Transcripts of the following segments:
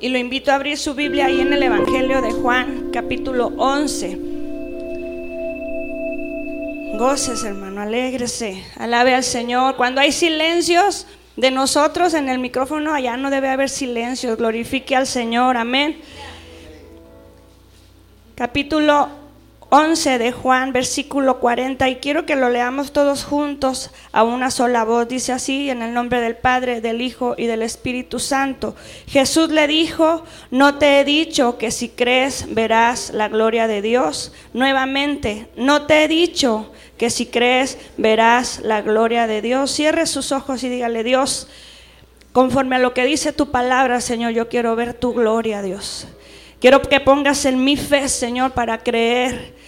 Y lo invito a abrir su Biblia ahí en el Evangelio de Juan, capítulo 11. Goces, hermano, alégrese, alabe al Señor. Cuando hay silencios de nosotros en el micrófono, allá no debe haber silencios. Glorifique al Señor, amén. Capítulo 11 de Juan, versículo 40, y quiero que lo leamos todos juntos a una sola voz. Dice así, en el nombre del Padre, del Hijo y del Espíritu Santo. Jesús le dijo, no te he dicho que si crees verás la gloria de Dios. Nuevamente, no te he dicho que si crees verás la gloria de Dios. Cierre sus ojos y dígale, Dios, conforme a lo que dice tu palabra, Señor, yo quiero ver tu gloria, Dios. Quiero que pongas en mi fe, Señor, para creer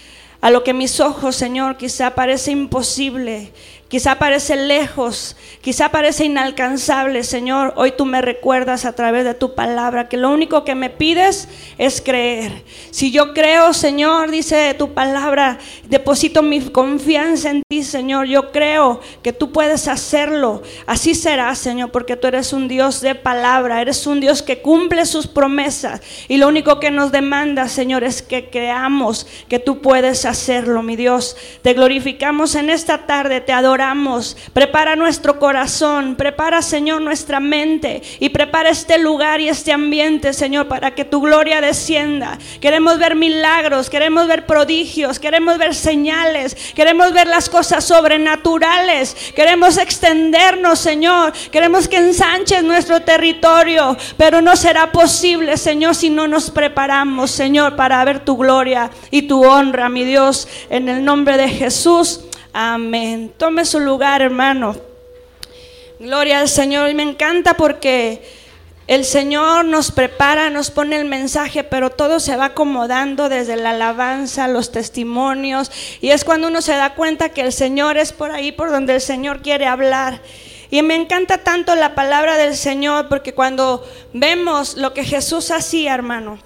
a lo que mis ojos, Señor, quizá parece imposible, quizá parece lejos, quizá parece inalcanzable, Señor. Hoy tú me recuerdas a través de tu palabra que lo único que me pides es creer. Si yo creo, Señor, dice tu palabra, deposito mi confianza en ti, Señor. Yo creo que tú puedes hacerlo. Así será, Señor, porque tú eres un Dios de palabra, eres un Dios que cumple sus promesas. Y lo único que nos demanda, Señor, es que creamos que tú puedes hacerlo, mi Dios. Te glorificamos en esta tarde, te adoramos. Prepara nuestro corazón, prepara, Señor, nuestra mente y prepara este lugar y este ambiente, Señor, para que tu gloria descienda. Queremos ver milagros, queremos ver prodigios, queremos ver señales, queremos ver las cosas sobrenaturales, queremos extendernos, Señor, queremos que ensanches nuestro territorio, pero no será posible, Señor, si no nos preparamos, Señor, para ver tu gloria y tu honra, mi Dios en el nombre de Jesús. Amén. Tome su lugar, hermano. Gloria al Señor. Y me encanta porque el Señor nos prepara, nos pone el mensaje, pero todo se va acomodando desde la alabanza, los testimonios. Y es cuando uno se da cuenta que el Señor es por ahí por donde el Señor quiere hablar. Y me encanta tanto la palabra del Señor porque cuando vemos lo que Jesús hacía, hermano,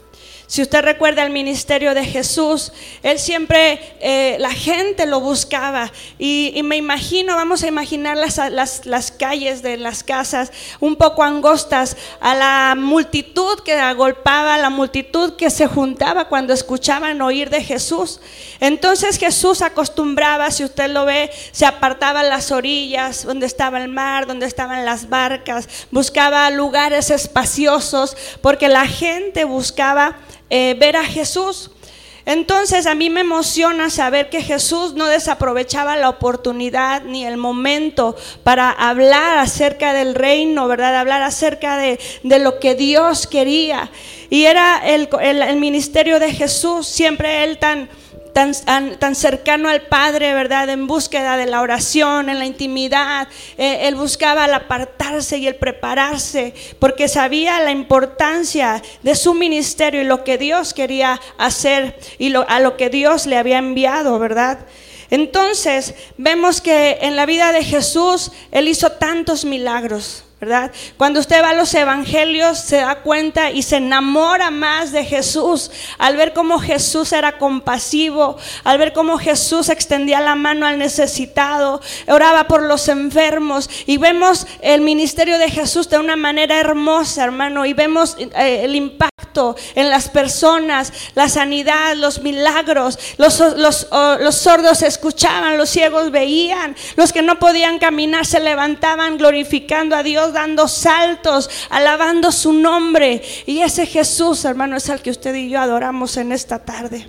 si usted recuerda el ministerio de Jesús, él siempre, eh, la gente lo buscaba. Y, me imagino, vamos a imaginar las, las, las, calles de las casas un poco angostas, a la multitud que agolpaba, a la multitud que se juntaba cuando escuchaban oír de Jesús. Entonces Jesús acostumbraba, si usted lo ve, se apartaba las orillas, donde estaba el mar, donde estaban las barcas, buscaba lugares espaciosos, porque la gente buscaba eh, ver a Jesús. Entonces a mí me emociona saber que Jesús no desaprovechaba la oportunidad ni el momento para hablar acerca del reino, ¿verdad? Hablar acerca de, lo que Dios quería. Y era el, el ministerio de Jesús, siempre él tan tan, cercano al Padre, ¿verdad? En búsqueda de la oración, en la intimidad. Eh, él buscaba el apartarse y el prepararse, porque sabía la importancia de su ministerio y lo que Dios quería hacer y a lo que Dios le había enviado, ¿verdad? Entonces, vemos que en la vida de Jesús, Él hizo tantos milagros. ¿Verdad? Cuando usted va a los evangelios se da cuenta y se enamora más de Jesús al ver cómo Jesús era compasivo, al ver cómo Jesús extendía la mano al necesitado, oraba por los enfermos y vemos el ministerio de Jesús de una manera hermosa, hermano, y vemos eh, el impacto en las personas, la sanidad, los milagros, los, los, los sordos escuchaban, los ciegos veían, los que no podían caminar se levantaban glorificando a Dios dando saltos, alabando su nombre. Y ese Jesús, hermano, es el que usted y yo adoramos en esta tarde.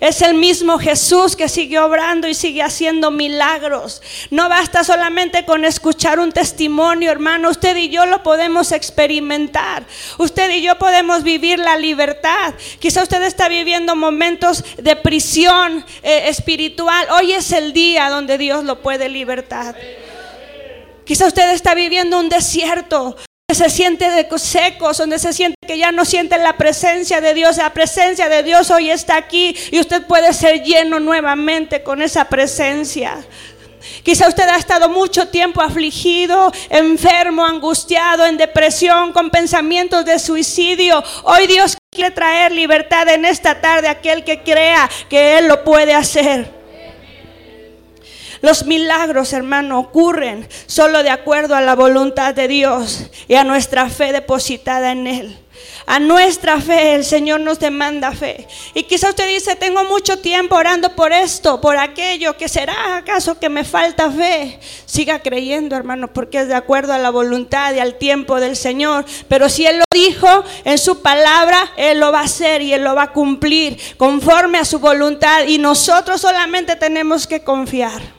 Es el mismo Jesús que sigue obrando y sigue haciendo milagros. No basta solamente con escuchar un testimonio, hermano. Usted y yo lo podemos experimentar. Usted y yo podemos vivir la libertad. Quizá usted está viviendo momentos de prisión eh, espiritual. Hoy es el día donde Dios lo puede libertar. Quizá usted está viviendo un desierto, se siente de secos, donde se siente que ya no siente la presencia de Dios. La presencia de Dios hoy está aquí y usted puede ser lleno nuevamente con esa presencia. Quizá usted ha estado mucho tiempo afligido, enfermo, angustiado, en depresión, con pensamientos de suicidio. Hoy Dios quiere traer libertad en esta tarde a aquel que crea que Él lo puede hacer. Los milagros, hermano, ocurren solo de acuerdo a la voluntad de Dios y a nuestra fe depositada en Él. A nuestra fe, el Señor nos demanda fe. Y quizá usted dice, tengo mucho tiempo orando por esto, por aquello, que será acaso que me falta fe? Siga creyendo, hermano, porque es de acuerdo a la voluntad y al tiempo del Señor. Pero si Él lo dijo en su palabra, Él lo va a hacer y Él lo va a cumplir conforme a su voluntad. Y nosotros solamente tenemos que confiar.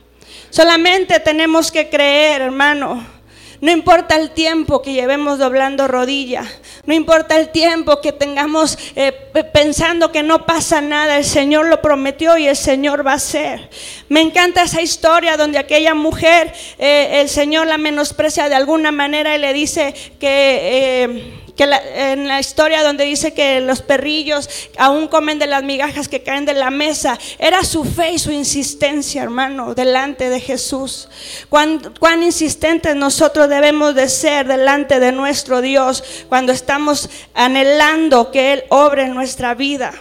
Solamente tenemos que creer, hermano. No importa el tiempo que llevemos doblando rodilla, no importa el tiempo que tengamos eh, pensando que no pasa nada, el Señor lo prometió y el Señor va a hacer. Me encanta esa historia donde aquella mujer, eh, el Señor la menosprecia de alguna manera y le dice que... Eh, en la historia donde dice que los perrillos aún comen de las migajas que caen de la mesa, era su fe y su insistencia, hermano, delante de Jesús. Cuán, cuán insistentes nosotros debemos de ser delante de nuestro Dios cuando estamos anhelando que Él obre en nuestra vida.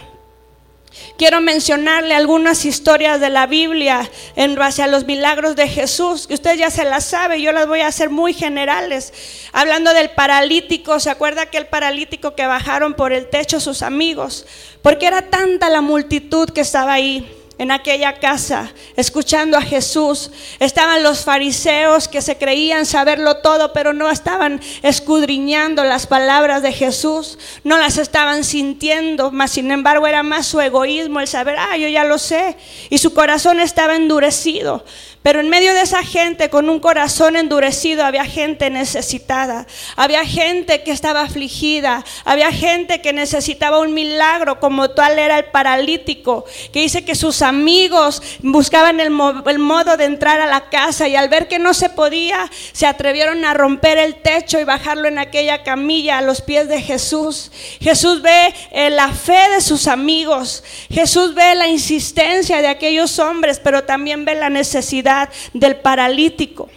Quiero mencionarle algunas historias de la Biblia en base a los milagros de Jesús, que usted ya se las sabe, yo las voy a hacer muy generales. Hablando del paralítico, ¿se acuerda que el paralítico que bajaron por el techo sus amigos? Porque era tanta la multitud que estaba ahí en aquella casa, escuchando a Jesús. Estaban los fariseos que se creían saberlo todo, pero no estaban escudriñando las palabras de Jesús, no las estaban sintiendo, mas sin embargo era más su egoísmo el saber, ah, yo ya lo sé, y su corazón estaba endurecido. Pero en medio de esa gente con un corazón endurecido había gente necesitada, había gente que estaba afligida, había gente que necesitaba un milagro como tal era el paralítico, que dice que sus amigos buscaban el, modo de entrar a la casa y al ver que no se podía, se atrevieron a romper el techo y bajarlo en aquella camilla a los pies de Jesús. Jesús ve eh, la fe de sus amigos, Jesús ve la insistencia de aquellos hombres, pero también ve la necesidad del paralítico.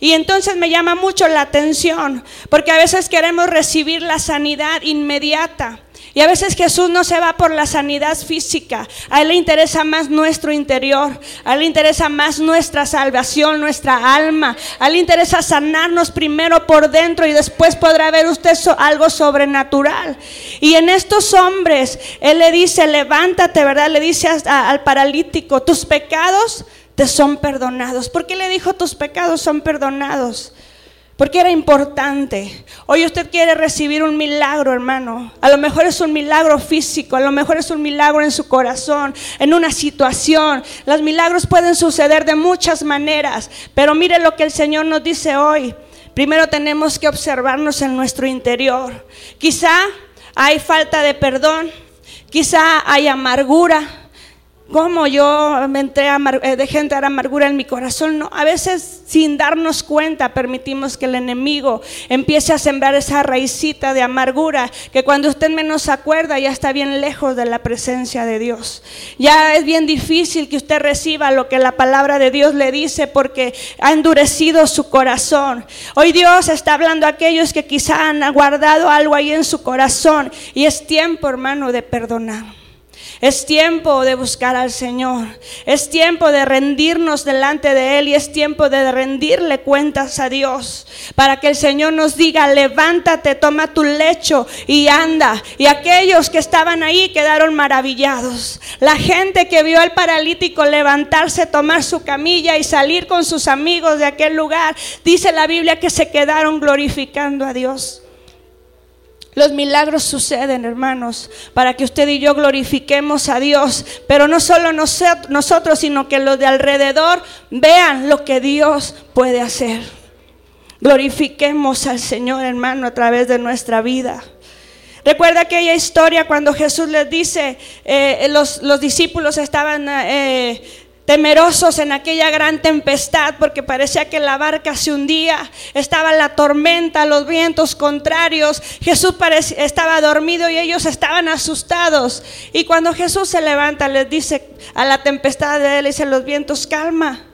Y entonces me llama mucho la atención, porque a veces queremos recibir la sanidad inmediata. Y a veces Jesús no se va por la sanidad física. A Él le interesa más nuestro interior. A Él le interesa más nuestra salvación, nuestra alma. A Él le interesa sanarnos primero por dentro y después podrá ver usted algo sobrenatural. Y en estos hombres, Él le dice, levántate, ¿verdad? Le dice al paralítico, tus pecados te son perdonados. ¿Por qué le dijo tus pecados son perdonados? Porque era importante. Hoy usted quiere recibir un milagro, hermano. A lo mejor es un milagro físico, a lo mejor es un milagro en su corazón, en una situación. Los milagros pueden suceder de muchas maneras, pero mire lo que el Señor nos dice hoy. Primero tenemos que observarnos en nuestro interior. Quizá hay falta de perdón, quizá hay amargura, cómo yo me entré a eh, dejé entrar amargura en mi corazón. No, a veces sin darnos cuenta permitimos que el enemigo empiece a sembrar esa raicita de amargura que cuando usted menos acuerda ya está bien lejos de la presencia de Dios. Ya es bien difícil que usted reciba lo que la palabra de Dios le dice porque ha endurecido su corazón. Hoy Dios está hablando a aquellos que quizá han guardado algo ahí en su corazón y es tiempo, hermano, de perdonar. Es tiempo de buscar al Señor. Es tiempo de rendirnos delante de Él y es tiempo de rendirle cuentas a Dios. Para que el Señor nos diga, levántate, toma tu lecho y anda. Y aquellos que estaban ahí quedaron maravillados. La gente que vio al paralítico levantarse, tomar su camilla y salir con sus amigos de aquel lugar, dice la Biblia que se quedaron glorificando a Dios. Los milagros suceden, hermanos, para que usted y yo glorifiquemos a Dios, pero no solo nosotros, sino que los de alrededor vean lo que Dios puede hacer. Glorifiquemos al Señor, hermano, a través de nuestra vida. Recuerda aquella historia cuando Jesús les dice, eh, los, discípulos estaban... Eh, temerosos en aquella gran tempestad porque parecía que la barca se hundía, estaba la tormenta, los vientos contrarios, Jesús estaba dormido y ellos estaban asustados. Y cuando Jesús se levanta, les dice a la tempestad de él, dice los vientos, calma.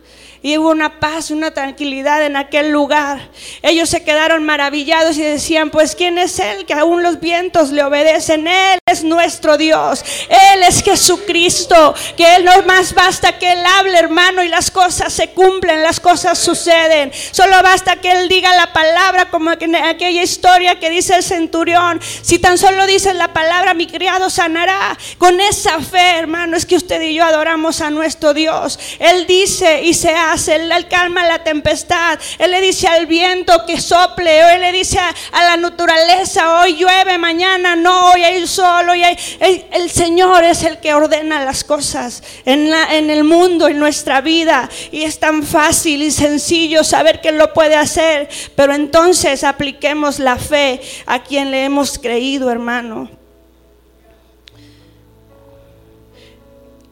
Y hubo una paz, una tranquilidad en aquel lugar. Ellos se quedaron maravillados y decían, pues ¿quién es Él? Que aún los vientos le obedecen. Él es nuestro Dios. Él es Jesucristo. Que Él no más basta que Él hable, hermano, y las cosas se cumplen, las cosas suceden. Solo basta que Él diga la palabra, como en aquella historia que dice el centurión. Si tan solo dice la palabra, mi criado sanará. Con esa fe, hermano, es que usted y yo adoramos a nuestro Dios. Él dice y se hace. Él calma la tempestad. Él le dice al viento que sople. Él le dice a, la naturaleza, hoy llueve, mañana no, hoy hay sol y el, Señor es el que ordena las cosas en, en el mundo, en nuestra vida. Y es tan fácil y sencillo saber que lo puede hacer. Pero entonces apliquemos la fe a quien le hemos creído, hermano.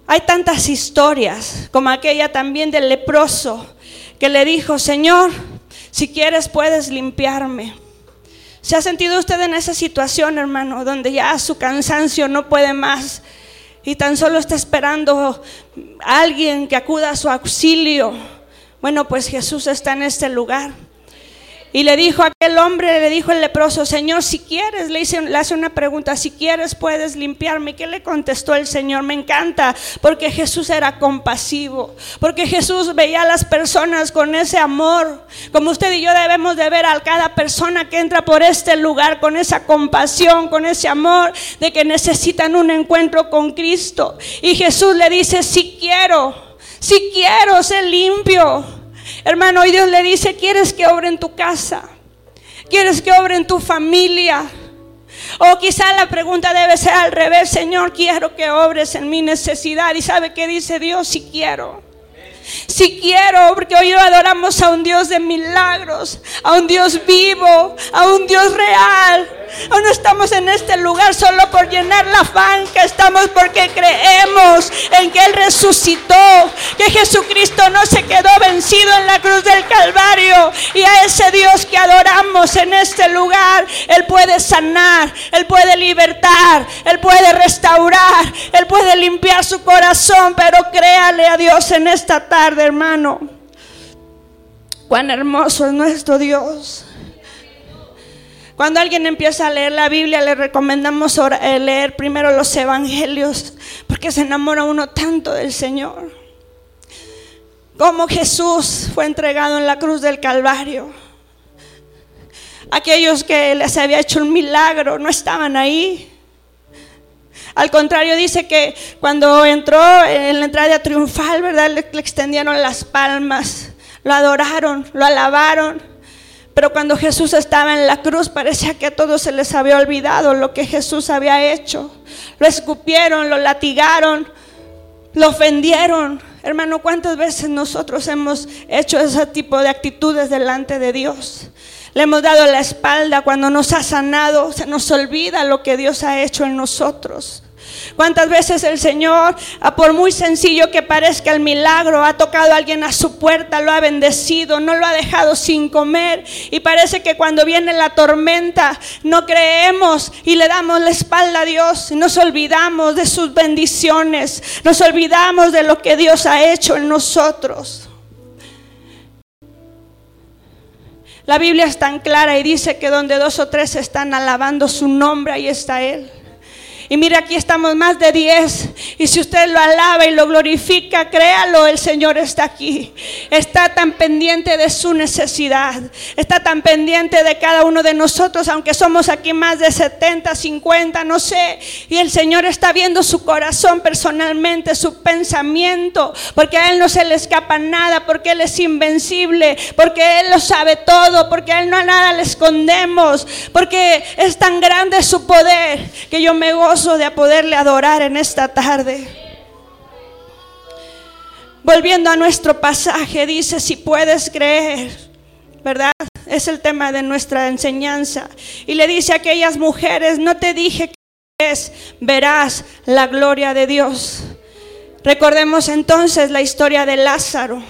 Hay tantas historias, como aquella también del leproso, que le dijo, Señor, si quieres puedes limpiarme. ¿Se ha sentido usted en esa situación, hermano, donde ya su cansancio no puede más y tan solo está esperando a alguien que acuda a su auxilio? Bueno, pues Jesús está en este lugar. Y le dijo a aquel hombre, le dijo el leproso, Señor, si quieres, le, le hace una pregunta, si quieres puedes limpiarme. ¿Qué le contestó el Señor? Me encanta, porque Jesús era compasivo, porque Jesús veía a las personas con ese amor, como usted y yo debemos de ver a cada persona que entra por este lugar, con esa compasión, con ese amor de que necesitan un encuentro con Cristo. Y Jesús le dice, si quiero, si quiero ser limpio. Hermano, hoy Dios le dice, ¿quieres que obre en tu casa? ¿Quieres que obre en tu familia? O quizá la pregunta debe ser al revés, Señor, quiero que obres en mi necesidad. ¿Y sabe qué dice Dios? Si quiero. Si quiero, porque hoy adoramos a un Dios de milagros, a un Dios vivo, a un Dios real. O no estamos en este lugar solo por llenar la banca, estamos porque creemos en que Él resucitó, que Jesucristo no se quedó vencido en la cruz del Calvario. Y a ese Dios que adoramos en este lugar, Él puede sanar, Él puede libertar, Él puede restaurar, Él puede limpiar su corazón, pero créale a Dios en esta tarde, hermano. Cuán hermoso es nuestro Dios. Cuando alguien empieza a leer la Biblia, le recomendamos eh, leer primero los evangelios, porque se enamora uno tanto del Señor. Como Jesús fue entregado en la cruz del Calvario. Aquellos que les había hecho un milagro no estaban ahí. Al contrario, dice que cuando entró en la entrada triunfal, ¿verdad? le extendieron las palmas, lo adoraron, lo alabaron. Pero cuando Jesús estaba en la cruz parecía que a todos se les había olvidado lo que Jesús había hecho. Lo escupieron, lo latigaron, lo ofendieron. Hermano, ¿cuántas veces nosotros hemos hecho ese tipo de actitudes delante de Dios? Le hemos dado la espalda cuando nos ha sanado, se nos olvida lo que Dios ha hecho en nosotros. ¿Cuántas veces el Señor, por muy sencillo que parezca el milagro, ha tocado a alguien a su puerta, lo ha bendecido, no lo ha dejado sin comer? Y parece que cuando viene la tormenta no creemos y le damos la espalda a Dios nos olvidamos de sus bendiciones, nos olvidamos de lo que Dios ha hecho en nosotros. La Biblia es tan clara y dice que donde dos o tres están alabando su nombre, ahí está Él. Y mira, aquí estamos más de 10. Y si usted lo alaba y lo glorifica, créalo, el Señor está aquí. Está tan pendiente de su necesidad. Está tan pendiente de cada uno de nosotros, aunque somos aquí más de 70, 50, no sé. Y el Señor está viendo su corazón personalmente, su pensamiento, porque a Él no se le escapa nada, porque Él es invencible, porque Él lo sabe todo, porque a Él no a nada le escondemos, porque es tan grande su poder que yo me gozo de poderle adorar en esta tarde. Volviendo a nuestro pasaje, dice, si puedes creer, ¿verdad? Es el tema de nuestra enseñanza. Y le dice a aquellas mujeres, no te dije que es, verás la gloria de Dios. Recordemos entonces la historia de Lázaro.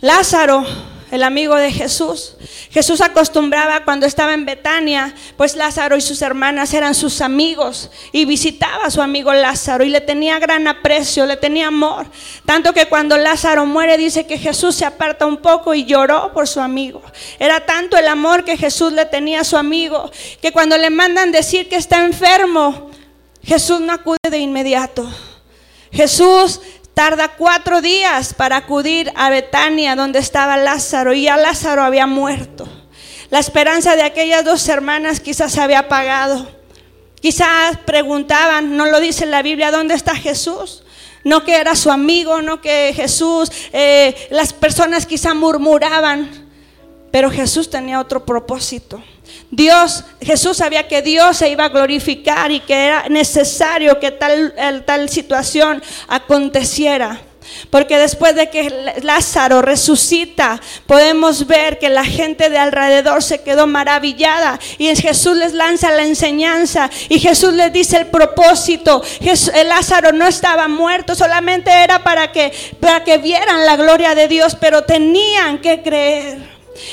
Lázaro el amigo de Jesús. Jesús acostumbraba cuando estaba en Betania, pues Lázaro y sus hermanas eran sus amigos y visitaba a su amigo Lázaro y le tenía gran aprecio, le tenía amor. Tanto que cuando Lázaro muere dice que Jesús se aparta un poco y lloró por su amigo. Era tanto el amor que Jesús le tenía a su amigo que cuando le mandan decir que está enfermo, Jesús no acude de inmediato. Jesús tarda cuatro días para acudir a Betania, donde estaba Lázaro, y ya Lázaro había muerto. La esperanza de aquellas dos hermanas quizás se había apagado. Quizás preguntaban, no lo dice la Biblia, ¿dónde está Jesús? No que era su amigo, no que Jesús, eh, las personas quizás murmuraban, pero Jesús tenía otro propósito. Dios, Jesús sabía que Dios se iba a glorificar y que era necesario que tal, tal situación aconteciera. Porque después de que Lázaro resucita, podemos ver que la gente de alrededor se quedó maravillada y Jesús les lanza la enseñanza y Jesús les dice el propósito. Lázaro no estaba muerto, solamente era para que, para que vieran la gloria de Dios, pero tenían que creer.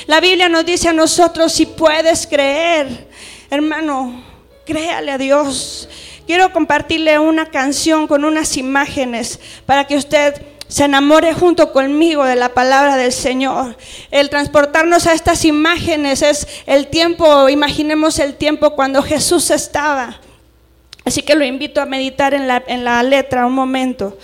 La Biblia nos dice a nosotros si puedes creer, hermano, créale a Dios. Quiero compartirle una canción con unas imágenes para que usted se enamore junto conmigo de la palabra del Señor. El transportarnos a estas imágenes es el tiempo, imaginemos el tiempo cuando Jesús estaba. Así que lo invito a meditar en la, en la letra un momento.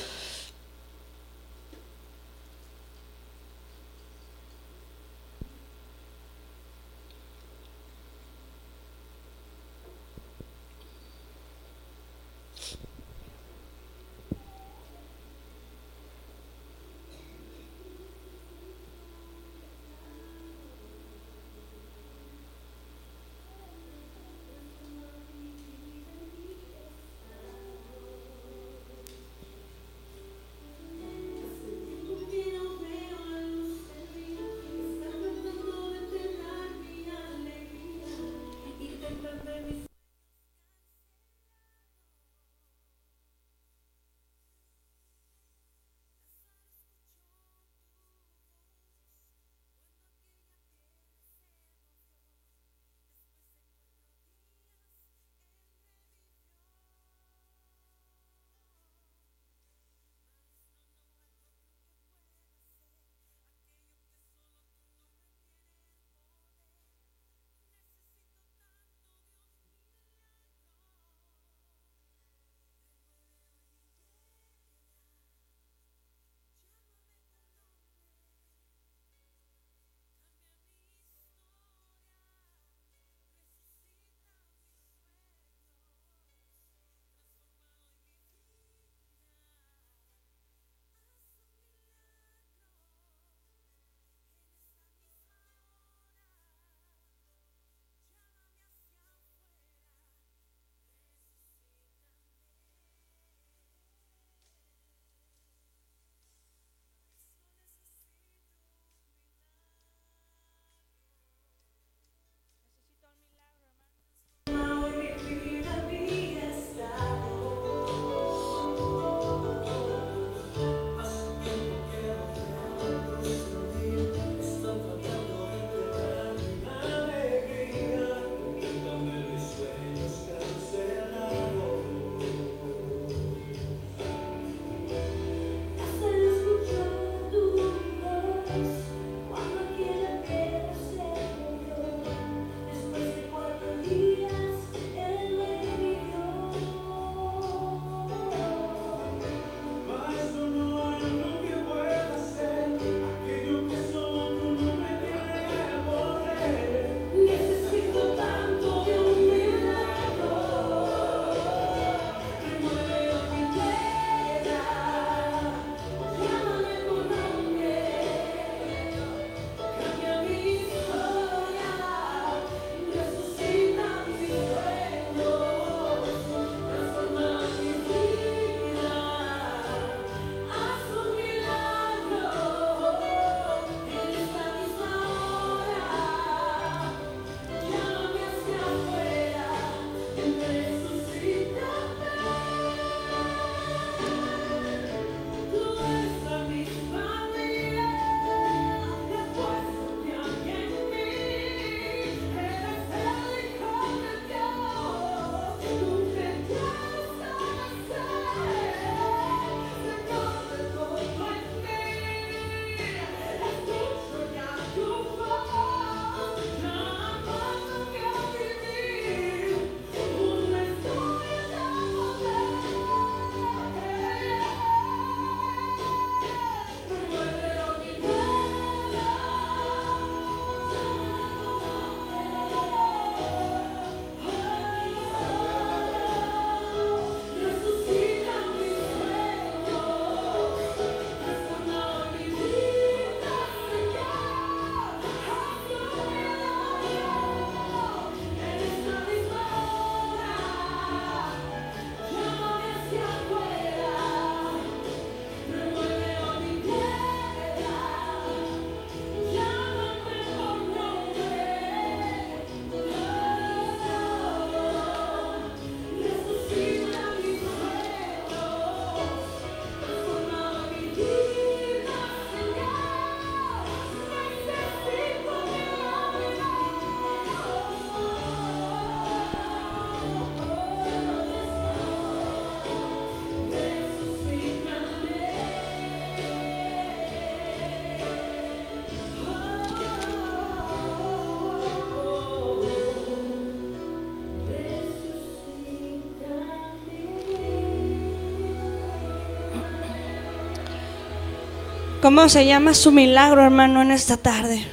¿Cómo se llama su milagro, hermano, en esta tarde?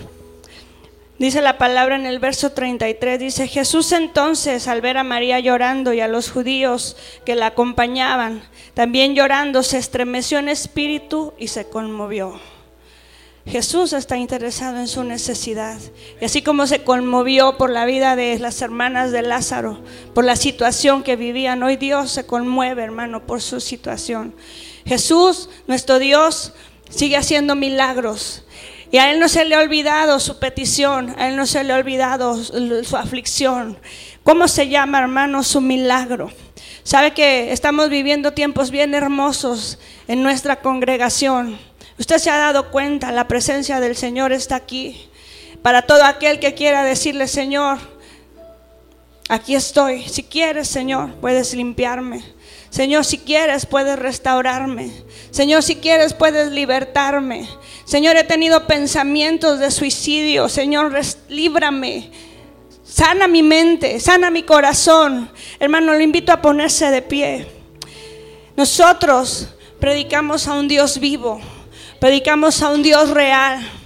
Dice la palabra en el verso 33, dice, Jesús entonces al ver a María llorando y a los judíos que la acompañaban, también llorando, se estremeció en espíritu y se conmovió. Jesús está interesado en su necesidad. Y así como se conmovió por la vida de las hermanas de Lázaro, por la situación que vivían, hoy Dios se conmueve, hermano, por su situación. Jesús, nuestro Dios, sigue haciendo milagros. Y a Él no se le ha olvidado su petición, a Él no se le ha olvidado su aflicción. ¿Cómo se llama, hermano, su milagro? Sabe que estamos viviendo tiempos bien hermosos en nuestra congregación. Usted se ha dado cuenta, la presencia del Señor está aquí. Para todo aquel que quiera decirle, Señor, aquí estoy. Si quieres, Señor, puedes limpiarme. Señor, si quieres, puedes restaurarme. Señor, si quieres, puedes libertarme. Señor, he tenido pensamientos de suicidio. Señor, líbrame. Sana mi mente, sana mi corazón. Hermano, lo invito a ponerse de pie. Nosotros predicamos a un Dios vivo, predicamos a un Dios real.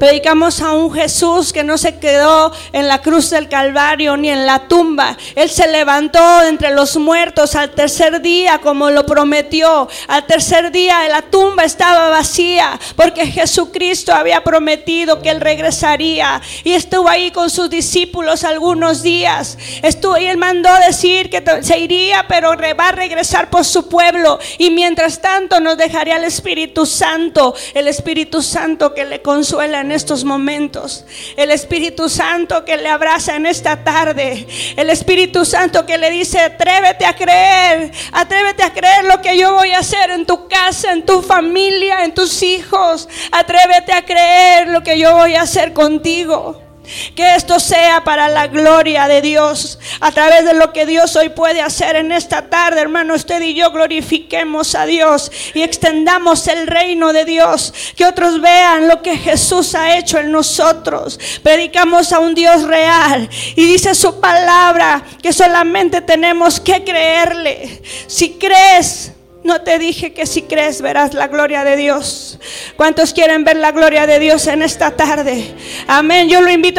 Predicamos a un Jesús que no se quedó en la cruz del Calvario ni en la tumba. Él se levantó entre los muertos al tercer día como lo prometió. Al tercer día la tumba estaba vacía porque Jesucristo había prometido que Él regresaría. Y estuvo ahí con sus discípulos algunos días. Estuvo y Él mandó decir que se iría, pero va a regresar por su pueblo. Y mientras tanto nos dejaría el Espíritu Santo. El Espíritu Santo que le consuela en estos momentos. El Espíritu Santo que le abraza en esta tarde. El Espíritu Santo que le dice, atrévete a creer, atrévete a creer lo que yo voy a hacer en tu casa, en tu familia, en tus hijos. Atrévete a creer lo que yo voy a hacer contigo. Que esto sea para la gloria de Dios. A través de lo que Dios hoy puede hacer en esta tarde, hermano, usted y yo glorifiquemos a Dios y extendamos el reino de Dios. Que otros vean lo que Jesús ha hecho en nosotros. Predicamos a un Dios real. Y dice su palabra que solamente tenemos que creerle. Si crees, no te dije que si crees verás la gloria de Dios. ¿Cuántos quieren ver la gloria de Dios en esta tarde? Amén. Yo lo invito a